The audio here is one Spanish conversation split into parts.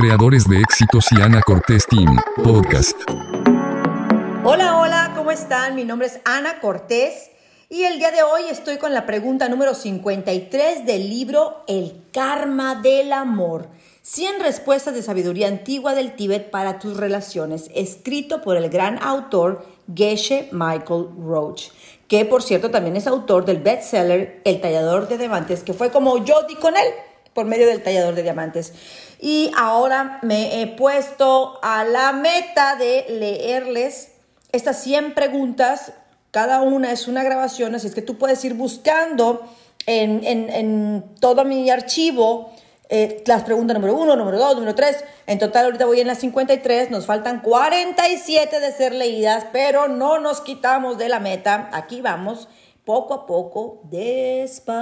creadores de éxitos y Ana Cortés Team, podcast. Hola, hola, ¿cómo están? Mi nombre es Ana Cortés y el día de hoy estoy con la pregunta número 53 del libro El karma del amor. 100 respuestas de sabiduría antigua del Tíbet para tus relaciones, escrito por el gran autor Geshe Michael Roach, que por cierto también es autor del bestseller El tallador de diamantes, que fue como yo di con él por medio del tallador de diamantes. Y ahora me he puesto a la meta de leerles estas 100 preguntas. Cada una es una grabación, así es que tú puedes ir buscando en, en, todo mi archivo eh, las preguntas número 1, número 2, número 3. En total ahorita voy en las 53, nos faltan 47 de ser leídas, pero no nos quitamos de la meta. Aquí vamos poco a poco, despacito,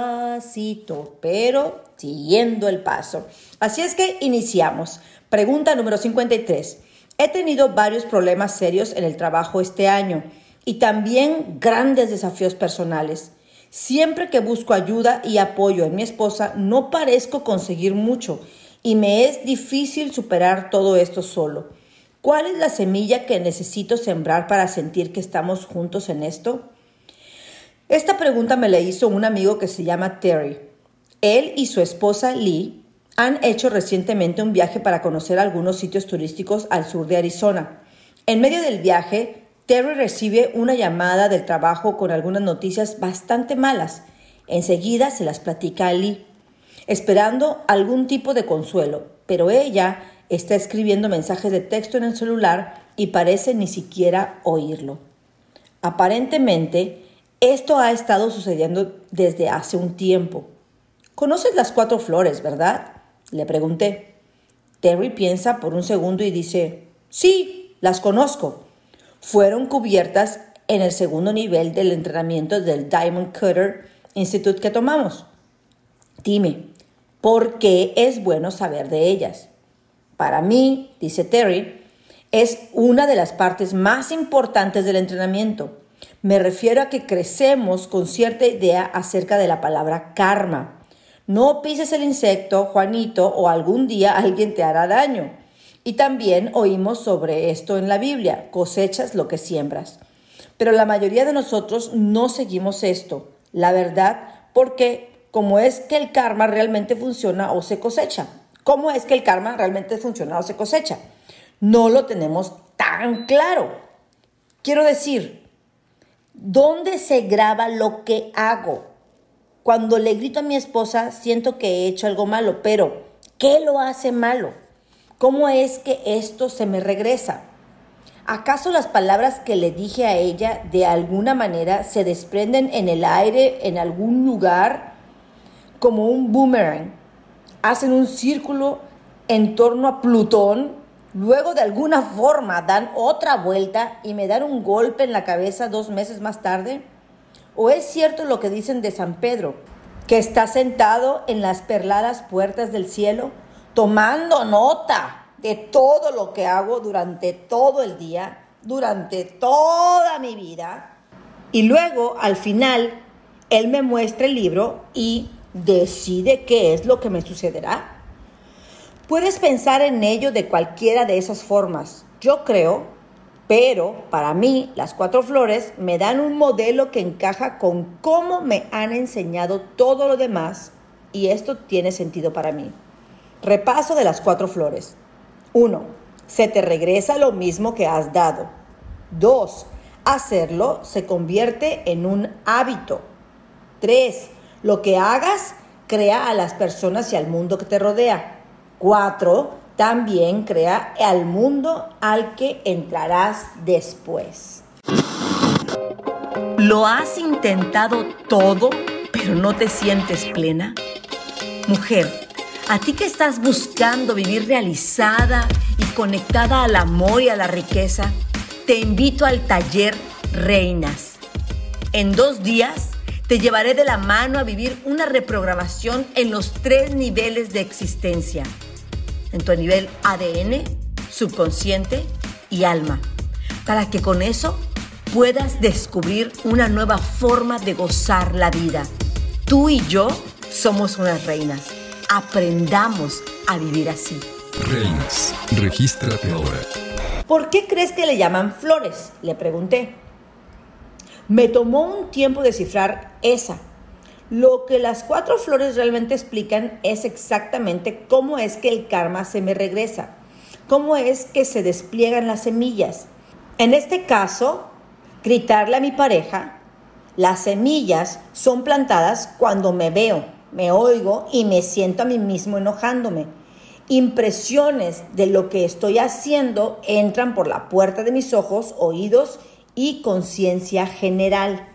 pero siguiendo el paso. Así es que iniciamos. Pregunta número 53. He tenido varios problemas serios en el trabajo este año y también grandes desafíos personales. Siempre que busco ayuda y apoyo en mi esposa, no parezco conseguir mucho y me es difícil superar todo esto solo. ¿Cuál es la semilla que necesito sembrar para sentir que estamos juntos en esto? Esta pregunta me la hizo un amigo que se llama Terry. Él y su esposa Lee han hecho recientemente un viaje para conocer algunos sitios turísticos al sur de Arizona. En medio del viaje, Terry recibe una llamada del trabajo con algunas noticias bastante malas. Enseguida se las platica a Lee, esperando algún tipo de consuelo, pero ella está escribiendo mensajes de texto en el celular y parece ni siquiera oírlo. Aparentemente, esto ha estado sucediendo desde hace un tiempo. ¿Conoces las cuatro flores, verdad? Le pregunté. Terry piensa por un segundo y dice, sí, las conozco. Fueron cubiertas en el segundo nivel del entrenamiento del Diamond Cutter Institute que tomamos. Dime, ¿por qué es bueno saber de ellas? Para mí, dice Terry, es una de las partes más importantes del entrenamiento. Me refiero a que crecemos con cierta idea acerca de la palabra karma. No pises el insecto, Juanito, o algún día alguien te hará daño. Y también oímos sobre esto en la Biblia, cosechas lo que siembras. Pero la mayoría de nosotros no seguimos esto, la verdad, porque cómo es que el karma realmente funciona o se cosecha. ¿Cómo es que el karma realmente funciona o se cosecha? No lo tenemos tan claro. Quiero decir, ¿Dónde se graba lo que hago? Cuando le grito a mi esposa, siento que he hecho algo malo, pero ¿qué lo hace malo? ¿Cómo es que esto se me regresa? ¿Acaso las palabras que le dije a ella de alguna manera se desprenden en el aire, en algún lugar, como un boomerang? ¿Hacen un círculo en torno a Plutón Luego de alguna forma dan otra vuelta y me dan un golpe en la cabeza dos meses más tarde. ¿O es cierto lo que dicen de San Pedro, que está sentado en las perladas puertas del cielo, tomando nota de todo lo que hago durante todo el día, durante toda mi vida? Y luego, al final, Él me muestra el libro y decide qué es lo que me sucederá. Puedes pensar en ello de cualquiera de esas formas. Yo creo, pero para mí las cuatro flores me dan un modelo que encaja con cómo me han enseñado todo lo demás y esto tiene sentido para mí. Repaso de las cuatro flores. 1. Se te regresa lo mismo que has dado. 2. Hacerlo se convierte en un hábito. 3. Lo que hagas crea a las personas y al mundo que te rodea. Cuatro, también crea al mundo al que entrarás después. ¿Lo has intentado todo, pero no te sientes plena? Mujer, a ti que estás buscando vivir realizada y conectada al amor y a la riqueza, te invito al taller Reinas. En dos días te llevaré de la mano a vivir una reprogramación en los tres niveles de existencia en tu nivel ADN, subconsciente y alma, para que con eso puedas descubrir una nueva forma de gozar la vida. Tú y yo somos unas reinas. Aprendamos a vivir así. Reinas, regístrate ahora. ¿Por qué crees que le llaman flores? Le pregunté. Me tomó un tiempo descifrar esa. Lo que las cuatro flores realmente explican es exactamente cómo es que el karma se me regresa, cómo es que se despliegan las semillas. En este caso, gritarle a mi pareja, las semillas son plantadas cuando me veo, me oigo y me siento a mí mismo enojándome. Impresiones de lo que estoy haciendo entran por la puerta de mis ojos, oídos y conciencia general.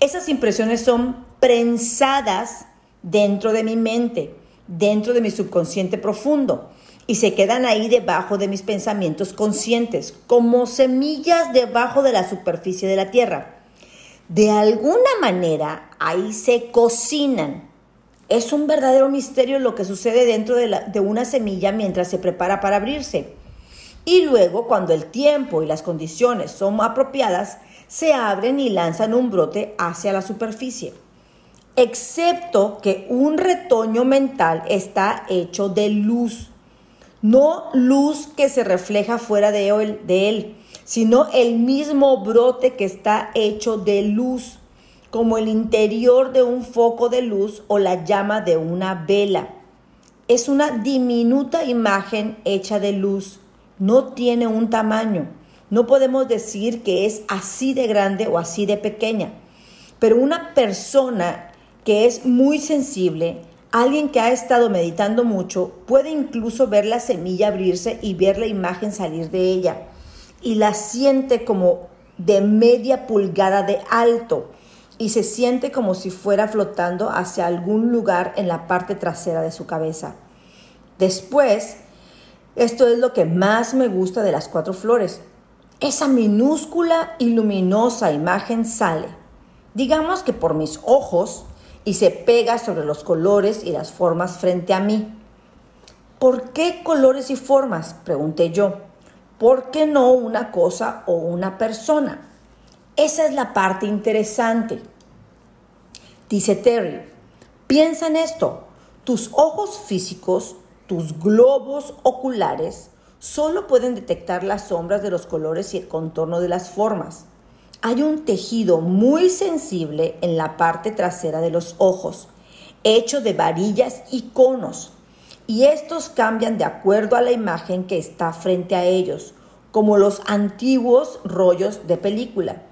Esas impresiones son prensadas dentro de mi mente, dentro de mi subconsciente profundo y se quedan ahí debajo de mis pensamientos conscientes, como semillas debajo de la superficie de la tierra. De alguna manera ahí se cocinan. Es un verdadero misterio lo que sucede dentro de, de una semilla mientras se prepara para abrirse. Y luego, cuando el tiempo y las condiciones son apropiadas, se abren y lanzan un brote hacia la superficie. Excepto que un retoño mental está hecho de luz no luz que se refleja fuera de él, de él, sino el mismo brote que está hecho de luz, como el interior de un foco de luz o la llama de una vela. Es una diminuta imagen hecha de luz, no tiene un tamaño. No podemos decir que es así de grande o así de pequeña, pero una persona que es muy sensible, Alguien que ha estado meditando mucho puede incluso ver la semilla abrirse y ver la imagen salir de ella y la siente como de media pulgada de alto y se siente como si fuera flotando hacia algún lugar en la parte trasera de su cabeza. Después, esto es lo que más me gusta de las cuatro flores. Esa minúscula y luminosa imagen sale. Digamos que por mis ojos y se pega sobre los colores y las formas frente a mí. ¿Por qué colores y formas? pregunté yo. ¿Por qué no una cosa o una persona? Esa es la parte interesante. Dice Terry, piensa en esto. Tus ojos físicos, tus globos oculares, solo pueden detectar las sombras de los colores y el contorno de las formas hay un tejido muy sensible en la parte trasera de los ojos, hecho de varillas y conos, y estos cambian de acuerdo a la imagen que está frente a ellos, como los antiguos rollos de película.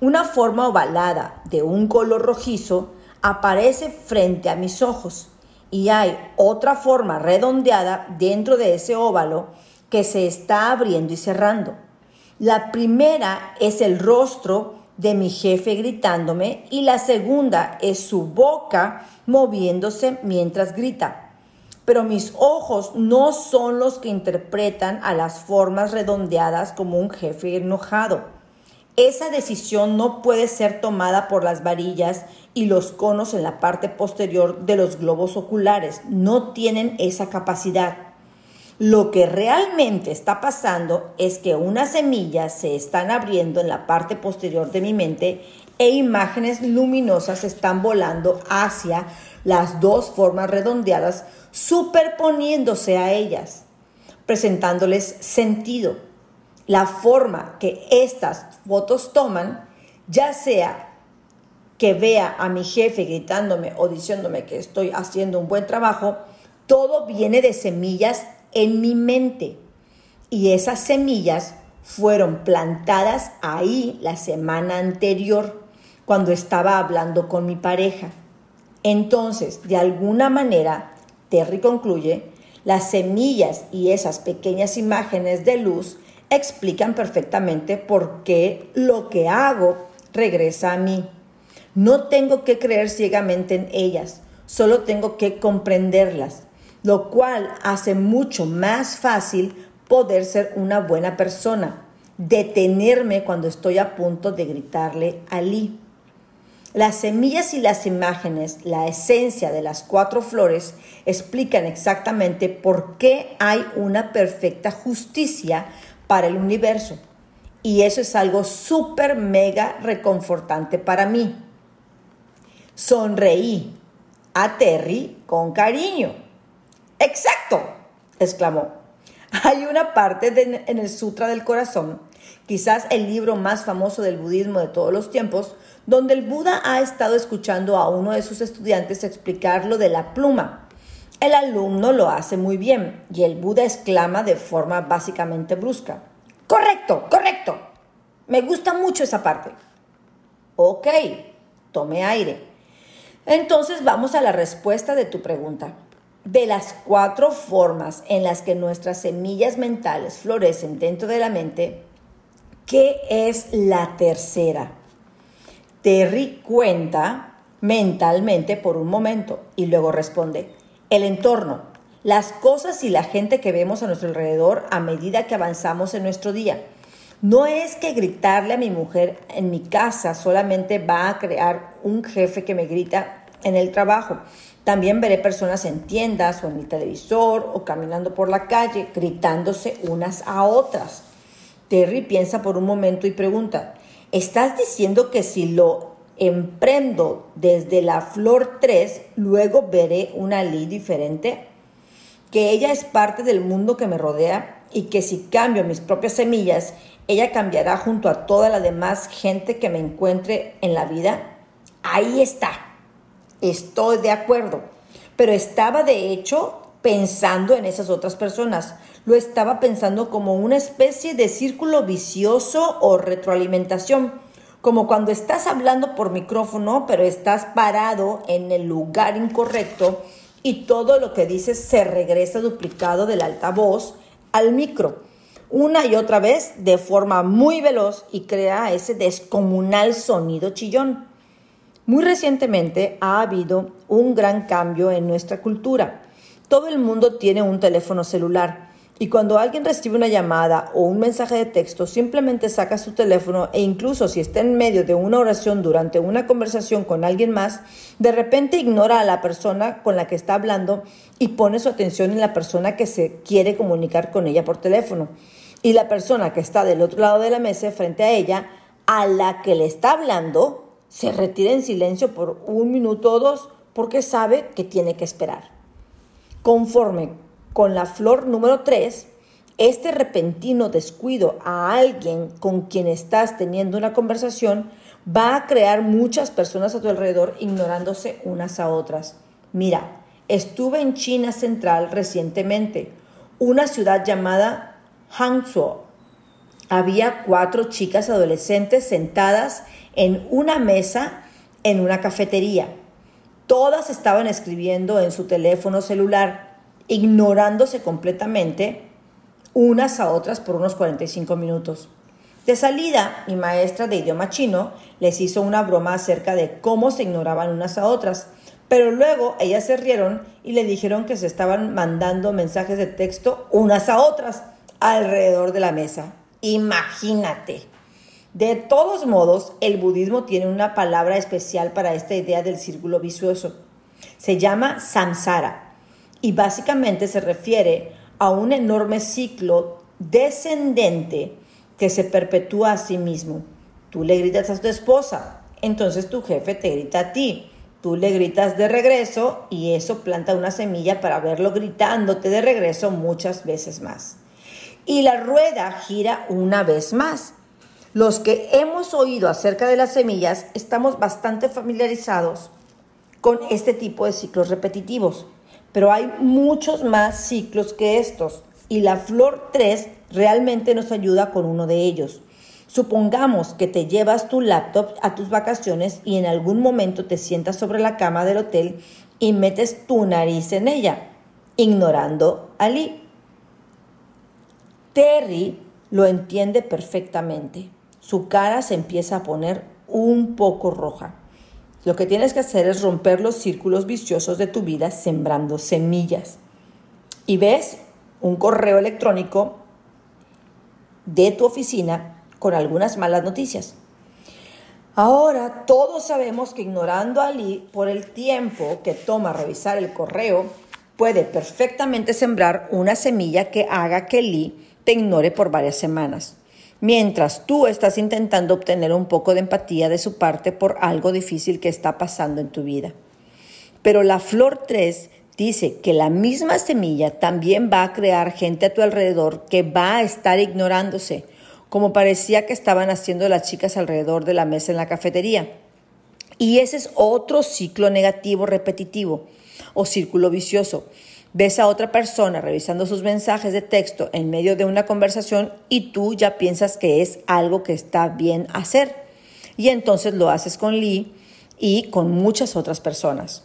Una forma ovalada de un color rojizo aparece frente a mis ojos y hay otra forma redondeada dentro de ese óvalo que se está abriendo y cerrando. La primera es el rostro de mi jefe gritándome y la segunda es su boca moviéndose mientras grita. Pero mis ojos no son los que interpretan a las formas redondeadas como un jefe enojado. Esa decisión no puede ser tomada por las varillas y los conos en la parte posterior de los globos oculares. No tienen esa capacidad. Lo que realmente está pasando es que unas semillas se están abriendo en la parte posterior de mi mente e imágenes luminosas están volando hacia las dos formas redondeadas, superponiéndose a ellas, presentándoles sentido. La forma que estas fotos toman, ya sea que vea a mi jefe gritándome o diciéndome que estoy haciendo un buen trabajo, todo viene de semillas en mi mente. Y esas semillas fueron plantadas ahí la semana anterior, cuando estaba hablando con mi pareja. Entonces, de alguna manera, Terry concluye, las semillas y esas pequeñas imágenes de luz explican perfectamente por qué lo que hago regresa a mí. No tengo que creer ciegamente en ellas, solo tengo que comprenderlas lo cual hace mucho más fácil poder ser una buena persona, detenerme cuando estoy a punto de gritarle a Lee. Las semillas y las imágenes, la esencia de las cuatro flores, explican exactamente por qué hay una perfecta justicia para el universo. Y eso es algo súper mega reconfortante para mí. Sonreí a Terry con cariño Exacto. exclamó. Hay una parte en el Sutra del Corazón, quizás el libro más famoso del budismo de todos los tiempos, donde el Buda ha estado escuchando a uno de sus estudiantes explicar lo de la pluma. El alumno lo hace muy bien y el Buda exclama de forma básicamente brusca. Correcto, correcto. Me gusta mucho esa parte. Ok, tome aire. Entonces vamos a la respuesta de tu pregunta. De las cuatro formas en las que nuestras semillas mentales florecen dentro de la mente, ¿qué es la tercera? Terry cuenta mentalmente por un momento y luego responde, el entorno, las cosas y la gente que vemos a nuestro alrededor a medida que avanzamos en nuestro día. No es que gritarle a mi mujer en mi casa solamente va a crear un jefe que me grita en el trabajo. También veré personas en tiendas o en el televisor o caminando por la calle gritándose unas a otras. Terry piensa por un momento y pregunta, ¿estás diciendo que si lo emprendo desde la flor 3, luego veré una Lee diferente? ¿Que ella es parte del mundo que me rodea y que si cambio mis propias semillas, ella cambiará junto a toda la demás gente que me encuentre en la vida? Ahí está. Estoy de acuerdo. Pero estaba de hecho pensando en esas otras personas. Lo estaba pensando como una especie de círculo vicioso o retroalimentación. Como cuando estás hablando por micrófono, pero estás parado en el lugar incorrecto y todo lo que dices se regresa duplicado del altavoz al micro una y otra vez de forma muy veloz y crea ese descomunal sonido chillón. Muy recientemente ha habido un gran cambio en nuestra cultura. Todo el mundo tiene un teléfono celular y cuando alguien recibe una llamada o un mensaje de texto simplemente saca su teléfono e incluso si está en medio de una oración durante una conversación con alguien más, de repente ignora a la persona con la que está hablando y pone su atención en la persona que se quiere comunicar con ella por teléfono. Y la persona que está del otro lado de la mesa frente a ella, a la que le está hablando, se retira en silencio por un minuto o dos porque sabe que tiene que esperar. Conforme con la flor número 3, este repentino descuido a alguien con quien estás teniendo una conversación va a crear muchas personas a tu alrededor ignorándose unas a otras. Mira, estuve en China Central recientemente, una ciudad llamada Hangzhou. Había cuatro chicas adolescentes sentadas en una mesa en una cafetería. Todas estaban escribiendo en su teléfono celular, ignorándose completamente unas a otras por unos 45 minutos. De salida, mi maestra de idioma chino les hizo una broma acerca de cómo se ignoraban unas a otras, pero luego ellas se rieron y le dijeron que se estaban mandando mensajes de texto unas a otras alrededor de la mesa. Imagínate. De todos modos, el budismo tiene una palabra especial para esta idea del círculo vicioso. Se llama samsara y básicamente se refiere a un enorme ciclo descendente que se perpetúa a sí mismo. Tú le gritas a tu esposa, entonces tu jefe te grita a ti. Tú le gritas de regreso y eso planta una semilla para verlo gritándote de regreso muchas veces más y la rueda gira una vez más. Los que hemos oído acerca de las semillas estamos bastante familiarizados con este tipo de ciclos repetitivos, pero hay muchos más ciclos que estos y la flor 3 realmente nos ayuda con uno de ellos. Supongamos que te llevas tu laptop a tus vacaciones y en algún momento te sientas sobre la cama del hotel y metes tu nariz en ella, ignorando a Lee. Terry lo entiende perfectamente. Su cara se empieza a poner un poco roja. Lo que tienes que hacer es romper los círculos viciosos de tu vida sembrando semillas. Y ves un correo electrónico de tu oficina con algunas malas noticias. Ahora todos sabemos que ignorando a Lee por el tiempo que toma revisar el correo, puede perfectamente sembrar una semilla que haga que Lee te ignore por varias semanas, mientras tú estás intentando obtener un poco de empatía de su parte por algo difícil que está pasando en tu vida. Pero la flor 3 dice que la misma semilla también va a crear gente a tu alrededor que va a estar ignorándose, como parecía que estaban haciendo las chicas alrededor de la mesa en la cafetería. Y ese es otro ciclo negativo repetitivo o círculo vicioso. Ves a otra persona revisando sus mensajes de texto en medio de una conversación y tú ya piensas que es algo que está bien hacer. Y entonces lo haces con Lee y con muchas otras personas.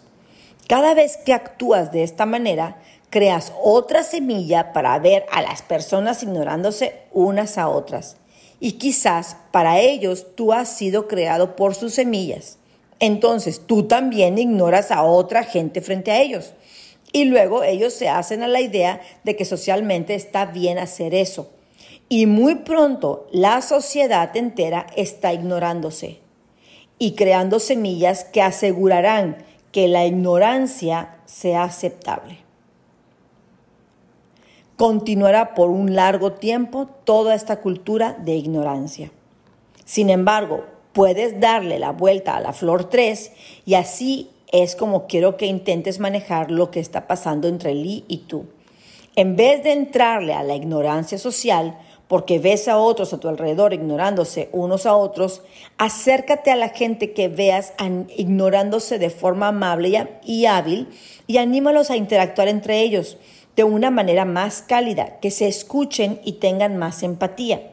Cada vez que actúas de esta manera, creas otra semilla para ver a las personas ignorándose unas a otras. Y quizás para ellos tú has sido creado por sus semillas. Entonces tú también ignoras a otra gente frente a ellos. Y luego ellos se hacen a la idea de que socialmente está bien hacer eso. Y muy pronto la sociedad entera está ignorándose y creando semillas que asegurarán que la ignorancia sea aceptable. Continuará por un largo tiempo toda esta cultura de ignorancia. Sin embargo, puedes darle la vuelta a la flor 3 y así es como quiero que intentes manejar lo que está pasando entre Lee y tú. En vez de entrarle a la ignorancia social, porque ves a otros a tu alrededor ignorándose unos a otros, acércate a la gente que veas ignorándose de forma amable y hábil y anímalos a interactuar entre ellos de una manera más cálida, que se escuchen y tengan más empatía.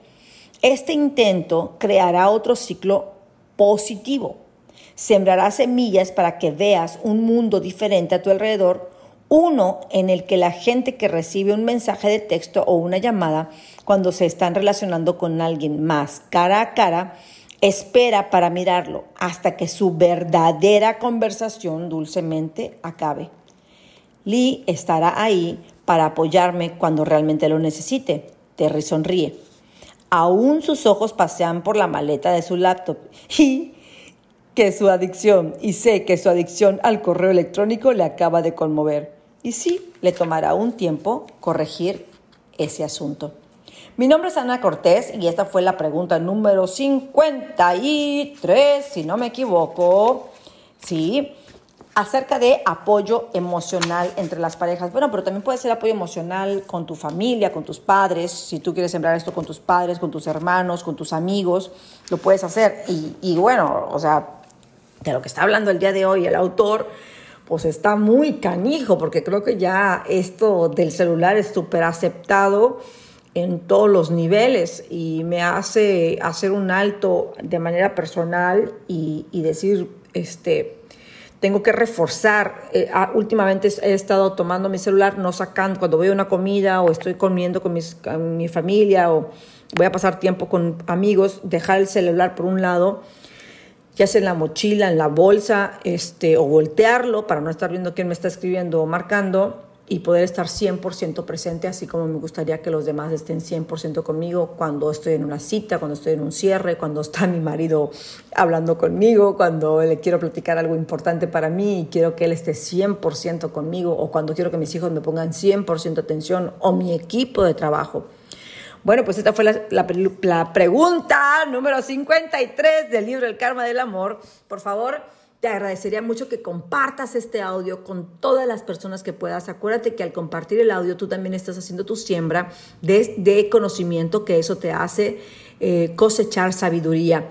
Este intento creará otro ciclo positivo. Sembrará semillas para que veas un mundo diferente a tu alrededor uno en el que la gente que recibe un mensaje de texto o una llamada cuando se están relacionando con alguien más cara a cara, espera para mirarlo hasta que su verdadera conversación dulcemente acabe. Lee estará ahí para apoyarme cuando realmente lo necesite. Terry sonríe. Aún sus ojos pasean por la maleta de su laptop y que su adicción, y sé que su adicción al correo electrónico le acaba de conmover. Y sí, le tomará un tiempo corregir ese asunto. Mi nombre es Ana Cortés y esta fue la pregunta número 53, si no me equivoco. Sí, acerca de apoyo emocional entre las parejas. Bueno, pero también puede ser apoyo emocional con tu familia, con tus padres. Si tú quieres sembrar esto con tus padres, con tus hermanos, con tus amigos, lo puedes hacer. Y, y bueno, o sea, de lo que está hablando el día de hoy el autor pues está muy canijo, porque creo que ya esto del celular es súper aceptado en todos los niveles y me hace hacer un alto de manera personal y, decir, este, tengo que reforzar. Eh, ah, últimamente he estado tomando mi celular, no sacando, cuando voy a una comida o estoy comiendo con, con mi familia o voy a pasar tiempo con amigos, dejar el celular por un lado ya sea en la mochila, en la bolsa, este, o voltearlo para no estar viendo quién me está escribiendo o marcando y poder estar 100% presente, así como me gustaría que los demás estén 100% conmigo cuando estoy en una cita, cuando estoy en un cierre, cuando está mi marido hablando conmigo, cuando le quiero platicar algo importante para mí y quiero que él esté 100% conmigo, o cuando quiero que mis hijos me pongan 100% atención, o mi equipo de trabajo. Bueno, pues esta fue la, pregunta número 53 del libro El Karma del Amor. Por favor, te agradecería mucho que compartas este audio con todas las personas que puedas. Acuérdate que al compartir el audio tú también estás haciendo tu siembra de, conocimiento, que eso te hace eh, cosechar sabiduría.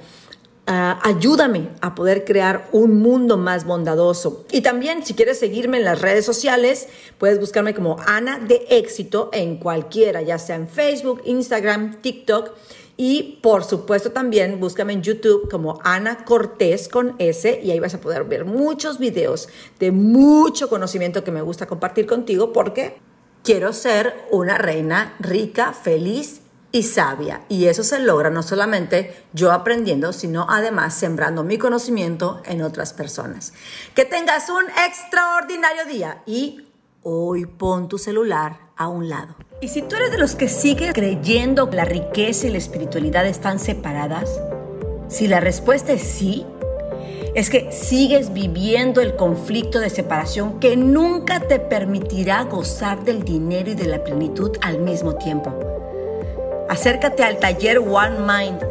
Ah, ayúdame a poder crear un mundo más bondadoso. Y también, si quieres seguirme en las redes sociales, puedes buscarme como Ana de Éxito en cualquiera, ya sea en Facebook, Instagram, TikTok. Y por supuesto también búscame en YouTube como Ana Cortés con S y ahí vas a poder ver muchos videos de mucho conocimiento que me gusta compartir contigo porque quiero ser una reina rica, feliz y sabia. Y eso se logra no solamente yo aprendiendo, sino además sembrando mi conocimiento en otras personas. Que tengas un extraordinario día y hoy pon tu celular a un lado. Y si tú eres de los que sigue creyendo que la riqueza y la espiritualidad están separadas, si la respuesta es sí, es que sigues viviendo el conflicto de separación que nunca te permitirá gozar del dinero y de la plenitud al mismo tiempo. Acércate al taller One Mind,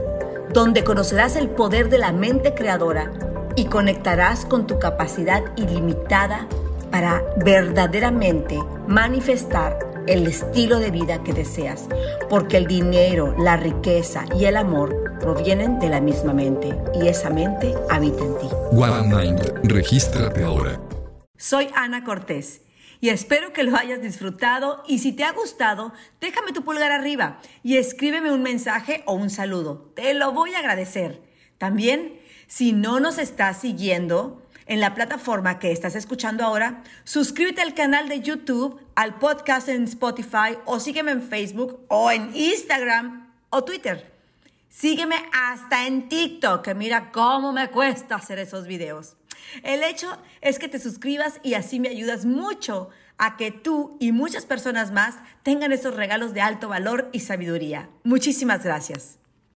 donde conocerás el poder de la mente creadora y conectarás con tu capacidad ilimitada para verdaderamente manifestar el estilo de vida que deseas, porque el dinero, la riqueza y el amor provienen de la misma mente y esa mente habita en ti. One Mind, regístrate ahora. Soy Ana Cortés y espero que lo hayas disfrutado y si te ha gustado, déjame tu pulgar arriba y escríbeme un mensaje o un saludo. Te lo voy a agradecer. También, si no nos estás siguiendo en la plataforma que estás escuchando ahora, suscríbete al canal de YouTube, al podcast en Spotify o sígueme en Facebook o en Instagram o Twitter. Sígueme hasta en TikTok, que mira cómo me cuesta hacer esos videos. El hecho es que te suscribas y así me ayudas mucho a que tú y muchas personas más tengan esos regalos de alto valor y sabiduría. Muchísimas gracias.